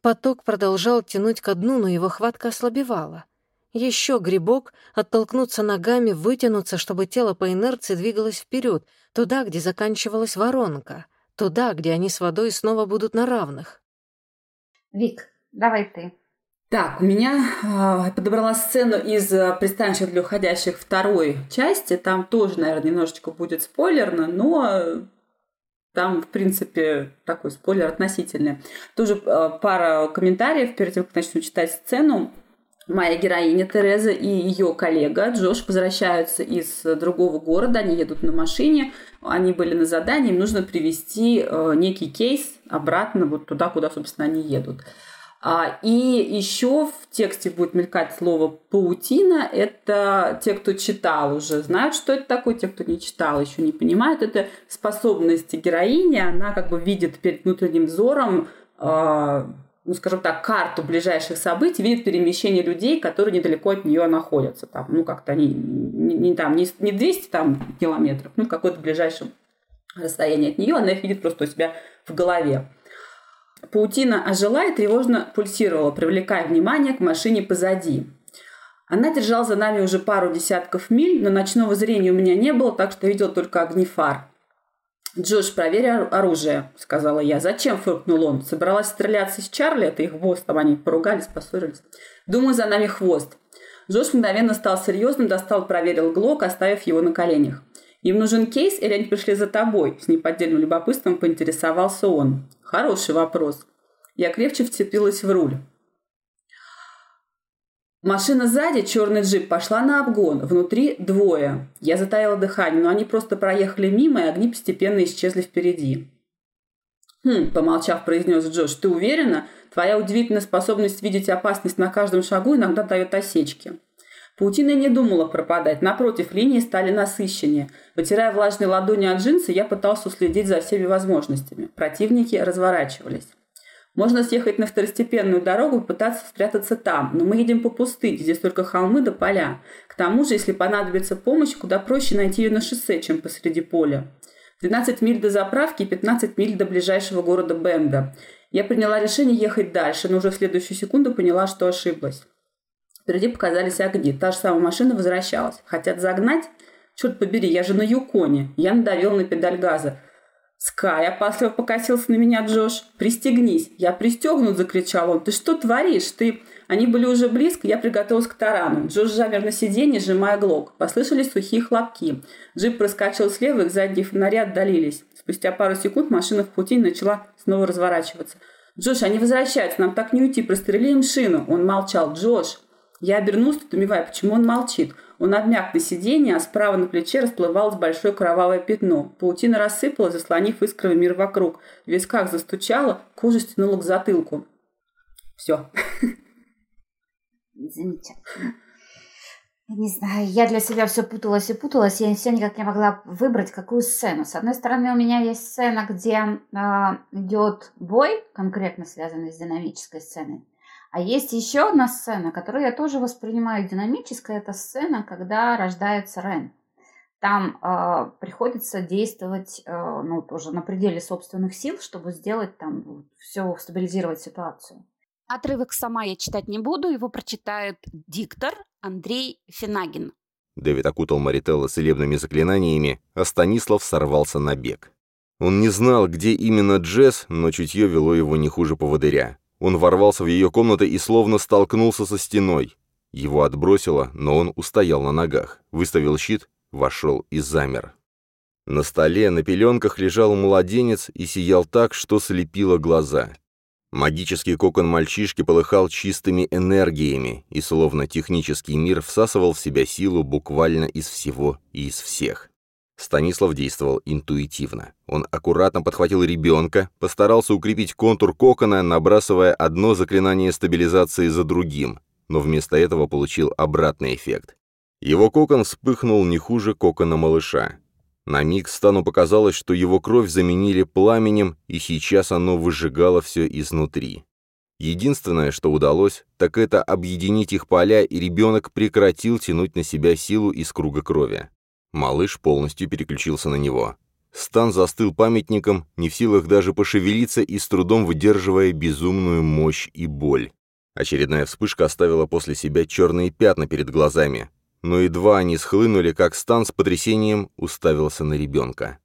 S5: Поток продолжал тянуть ко дну, но его хватка ослабевала. Еще грибок, оттолкнуться ногами, вытянуться, чтобы тело по инерции двигалось вперед, туда, где заканчивалась воронка, туда, где они с водой снова будут на равных.
S1: Вик, давай ты.
S3: Так, у меня э, подобрала сцену из э, пристанища для уходящих второй части. Там тоже, наверное, немножечко будет спойлерно, но там, в принципе, такой спойлер относительный. Тоже э, пара комментариев перед тем, как начну читать сцену. Моя героиня Тереза и ее коллега Джош возвращаются из другого города, они едут на машине, они были на задании, им нужно привезти э, некий кейс обратно вот туда, куда, собственно, они едут. А, и еще в тексте будет мелькать слово паутина. Это те, кто читал уже, знают, что это такое. Те, кто не читал, еще не понимают. Это способность героини. Она как бы видит перед внутренним взором а, ну, скажем так, карту ближайших событий, видит перемещение людей, которые недалеко от нее находятся. Там, ну, как-то они не, не, там, не, не 200 там, километров, ну, какое-то ближайшем расстоянии от нее, она их видит просто у себя в голове. Паутина ожила и тревожно пульсировала, привлекая внимание к машине позади. Она держала за нами уже пару десятков миль, но ночного зрения у меня не было, так что видел только огни фар. «Джош, проверь оружие», — сказала я. «Зачем?» — фыркнул он. «Собралась стреляться с Чарли, это их хвост, там они поругались, поссорились. Думаю, за нами хвост». Джош мгновенно стал серьезным, достал, проверил глок, оставив его на коленях. «Им нужен кейс или они пришли за тобой?» С неподдельным любопытством поинтересовался он. «Хороший вопрос». Я крепче вцепилась в руль. Машина сзади, черный джип, пошла на обгон. Внутри двое. Я затаила дыхание, но они просто проехали мимо, и огни постепенно исчезли впереди. «Хм», — помолчав, произнес Джош, — «ты уверена? Твоя удивительная способность видеть опасность на каждом шагу иногда дает осечки». Паутина не думала пропадать. Напротив, линии стали насыщеннее. Вытирая влажные ладони от джинсы, я пытался уследить за всеми возможностями. Противники разворачивались. Можно съехать на второстепенную дорогу и пытаться спрятаться там, но мы едем по пустыне, здесь только холмы да поля. К тому же, если понадобится помощь, куда проще найти ее на шоссе, чем посреди поля. 12 миль до заправки и 15 миль до ближайшего города Бенда. Я приняла решение ехать дальше, но уже в следующую секунду поняла, что ошиблась. Впереди показались огни. Та же самая машина возвращалась. Хотят загнать? Черт побери, я же на Юконе. Я надавил на педаль газа. «Скай!» – опасливо покосился на меня Джош. «Пристегнись!» «Я пристегнут!» – закричал он. «Ты что творишь? Ты...» Они были уже близко, я приготовилась к тарану. Джош замер на сиденье, сжимая глок. Послышались сухие хлопки. Джип проскочил слева, их задние фонари отдалились. Спустя пару секунд машина в пути начала снова разворачиваться. «Джош, они возвращаются, нам так не уйти, прострели им шину!» Он молчал. «Джош!» Я обернулся, недоумевая, почему он молчит. Он обмяк на сиденье, а справа на плече расплывалось большое кровавое пятно. Паутина рассыпалась, заслонив искровый мир вокруг. В висках застучало, кожа стянула к затылку. Все.
S1: Замечательно. Не знаю, я для себя все путалась и путалась, я все никак не могла выбрать, какую сцену. С одной стороны, у меня есть сцена, где э, идет бой, конкретно связанный с динамической сценой. А есть еще одна сцена, которую я тоже воспринимаю динамической. Это сцена, когда рождается Рен. Там э, приходится действовать, э, ну, тоже на пределе собственных сил, чтобы сделать там все, стабилизировать ситуацию.
S6: Отрывок сама я читать не буду, его прочитает диктор Андрей Финагин.
S7: Дэвид окутал Марителла целебными заклинаниями, а Станислав сорвался на бег. Он не знал, где именно Джесс, но чутье вело его не хуже поводыря. Он ворвался в ее комнату и словно столкнулся со стеной. Его отбросило, но он устоял на ногах, выставил щит, вошел и замер. На столе на пеленках лежал младенец и сиял так, что слепило глаза. Магический кокон мальчишки полыхал чистыми энергиями, и словно технический мир всасывал в себя силу буквально из всего и из всех. Станислав действовал интуитивно. Он аккуратно подхватил ребенка, постарался укрепить контур кокона, набрасывая одно заклинание стабилизации за другим, но вместо этого получил обратный эффект. Его кокон вспыхнул не хуже кокона малыша. На миг Стану показалось, что его кровь заменили пламенем, и сейчас оно выжигало все изнутри. Единственное, что удалось, так это объединить их поля, и ребенок прекратил тянуть на себя силу из круга крови. Малыш полностью переключился на него. Стан застыл памятником, не в силах даже пошевелиться и с трудом выдерживая безумную мощь и боль. Очередная вспышка оставила после себя черные пятна перед глазами. Но едва они схлынули, как Стан с потрясением уставился на ребенка.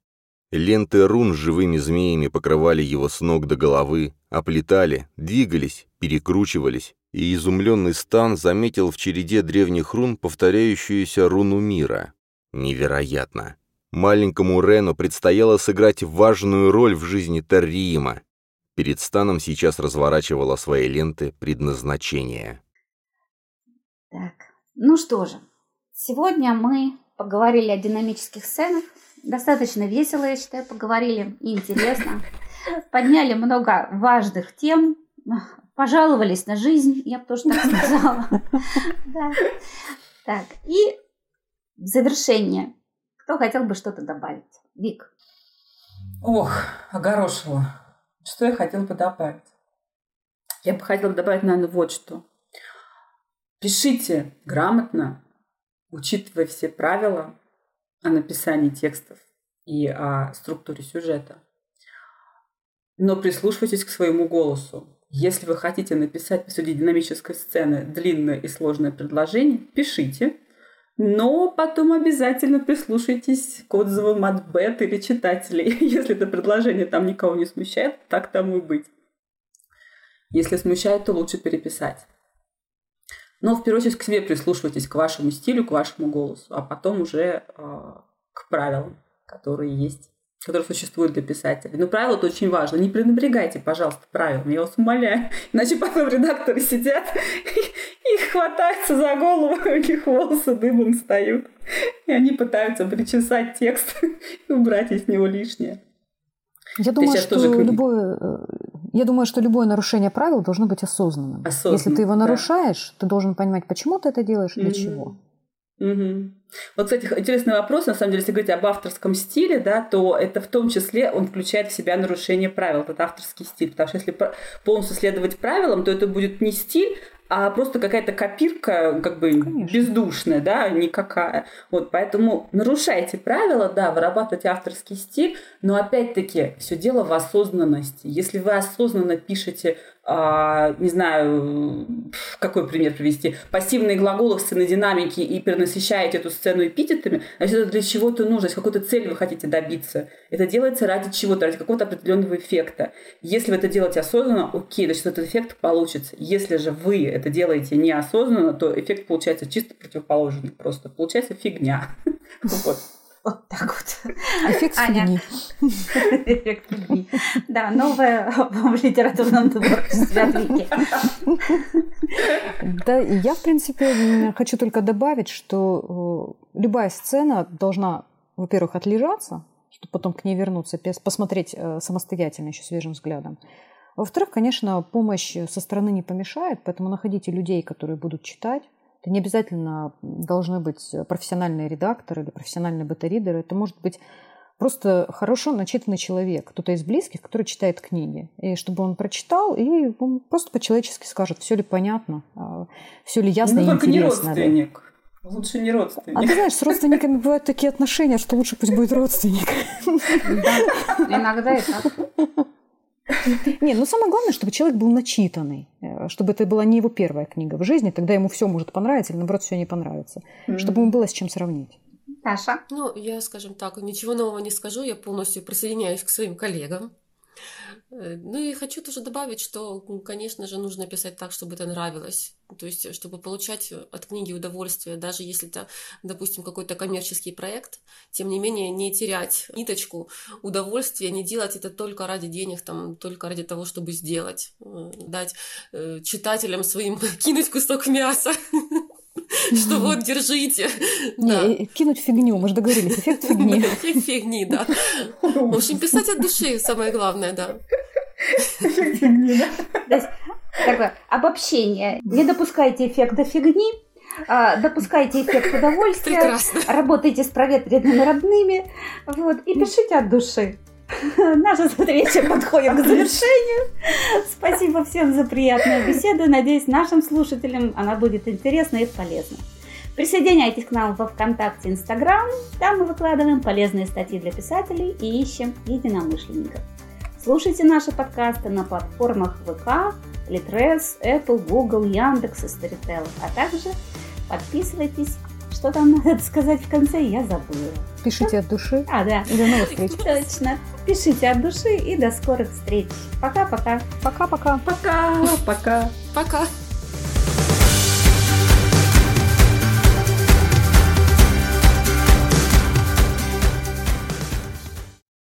S7: Ленты рун с живыми змеями покрывали его с ног до головы, оплетали, двигались, перекручивались, и изумленный Стан заметил в череде древних рун повторяющуюся руну мира. Невероятно. Маленькому Рену предстояло сыграть важную роль в жизни Терриима. Перед Станом сейчас разворачивала свои ленты предназначения.
S1: Так, ну что же, сегодня мы поговорили о динамических сценах. Достаточно весело, я считаю, поговорили и интересно. Подняли много важных тем, пожаловались на жизнь, я бы тоже так сказала. Так, и в завершение, кто хотел бы что-то добавить? Вик.
S3: Ох, огорошила. Что я хотела бы добавить? Я бы хотела добавить, наверное, вот что. Пишите грамотно, учитывая все правила о написании текстов и о структуре сюжета. Но прислушивайтесь к своему голосу. Если вы хотите написать посреди динамической сцены длинное и сложное предложение, пишите – но потом обязательно прислушайтесь к отзывам от бет или читателей. Если это предложение там никого не смущает, так тому и быть. Если смущает, то лучше переписать. Но в первую очередь к себе прислушивайтесь, к вашему стилю, к вашему голосу, а потом уже э, к правилам, которые есть которые существуют для писателей. Но правила-то очень важно. Не пренебрегайте, пожалуйста, правилами, я вас умоляю. Иначе потом редакторы сидят и, и хватаются за голову, у них волосы дымом встают. И они пытаются причесать текст и убрать из него лишнее.
S2: Я думаю, что тоже... любое, э, я думаю, что любое нарушение правил должно быть осознанным. Осознанно, Если ты его нарушаешь, да. ты должен понимать, почему ты это делаешь и для mm-hmm. чего.
S3: Угу. Вот, кстати, интересный вопрос. На самом деле, если говорить об авторском стиле, да, то это в том числе он включает в себя нарушение правил, этот авторский стиль. Потому что если полностью следовать правилам, то это будет не стиль, а просто какая-то копирка, как бы Конечно. бездушная, да, никакая. Вот, поэтому нарушайте правила, да, вырабатывайте авторский стиль, но опять-таки все дело в осознанности. Если вы осознанно пишете а, не знаю, какой пример привести, пассивные глаголы в сценодинамике и перенасыщаете эту сцену эпитетами, значит, это для чего-то нужно, какой-то цели вы хотите добиться. Это делается ради чего-то, ради какого-то определенного эффекта. Если вы это делаете осознанно, окей, значит, этот эффект получится. Если же вы это делаете неосознанно, то эффект получается чисто противоположный. Просто получается фигня. Вот.
S1: Вот так вот.
S2: Эффект Аня.
S1: Эффект фигни. Да, новое в литературном творчестве от Вики.
S2: Да, я, в принципе, хочу только добавить, что э, любая сцена должна, во-первых, отлежаться, чтобы потом к ней вернуться, посмотреть э, самостоятельно еще свежим взглядом. Во-вторых, конечно, помощь со стороны не помешает, поэтому находите людей, которые будут читать, это не обязательно должны быть профессиональные редакторы или профессиональные бета-ридеры. Это может быть просто хорошо начитанный человек, кто-то из близких, который читает книги. И чтобы он прочитал, и он просто по-человечески скажет, все ли понятно, а, все ли ясно ну, и интересно. Не
S3: родственник. Да. Лучше не родственник.
S2: А ты знаешь, с родственниками бывают такие отношения, что лучше пусть будет родственник.
S1: Да, иногда и так.
S2: Не, ну самое главное, чтобы человек был начитанный, э, чтобы это была не его первая книга в жизни, тогда ему все может понравиться или наоборот все не понравится, mm-hmm. чтобы ему было с чем сравнить.
S1: Таша?
S4: Ну, я, скажем так, ничего нового не скажу, я полностью присоединяюсь к своим коллегам. Э, ну и хочу тоже добавить, что, конечно же, нужно писать так, чтобы это нравилось. То есть, чтобы получать от книги удовольствие, даже если это, допустим, какой-то коммерческий проект, тем не менее не терять ниточку удовольствия, не делать это только ради денег, там, только ради того, чтобы сделать, э, дать э, читателям своим кинуть кусок мяса. Что вот, держите.
S2: Не, кинуть фигню, мы же договорились, эффект фигни.
S4: Эффект фигни, да. В общем, писать от души самое главное, да.
S1: Эффект фигни, да. То есть, такое обобщение. Не допускайте эффекта фигни, а, допускайте эффект удовольствия,
S4: Прекрасно.
S1: работайте с проветренными родными, вот, и пишите от души. Наша встреча подходит к завершению. Спасибо всем за приятную беседу. Надеюсь, нашим слушателям она будет интересна и полезна. Присоединяйтесь к нам во ВКонтакте, Инстаграм. Там мы выкладываем полезные статьи для писателей и ищем единомышленников. Слушайте наши подкасты на платформах ВК, Litres, Apple, Google, Яндекс и Storytel. А также подписывайтесь. Что там надо сказать в конце, я забыла.
S2: Пишите от души.
S1: А, да.
S2: И до новых встреч.
S1: Точно. Пишите от души и до скорых встреч. Пока-пока.
S2: Пока-пока.
S3: Пока, пока.
S4: Пока.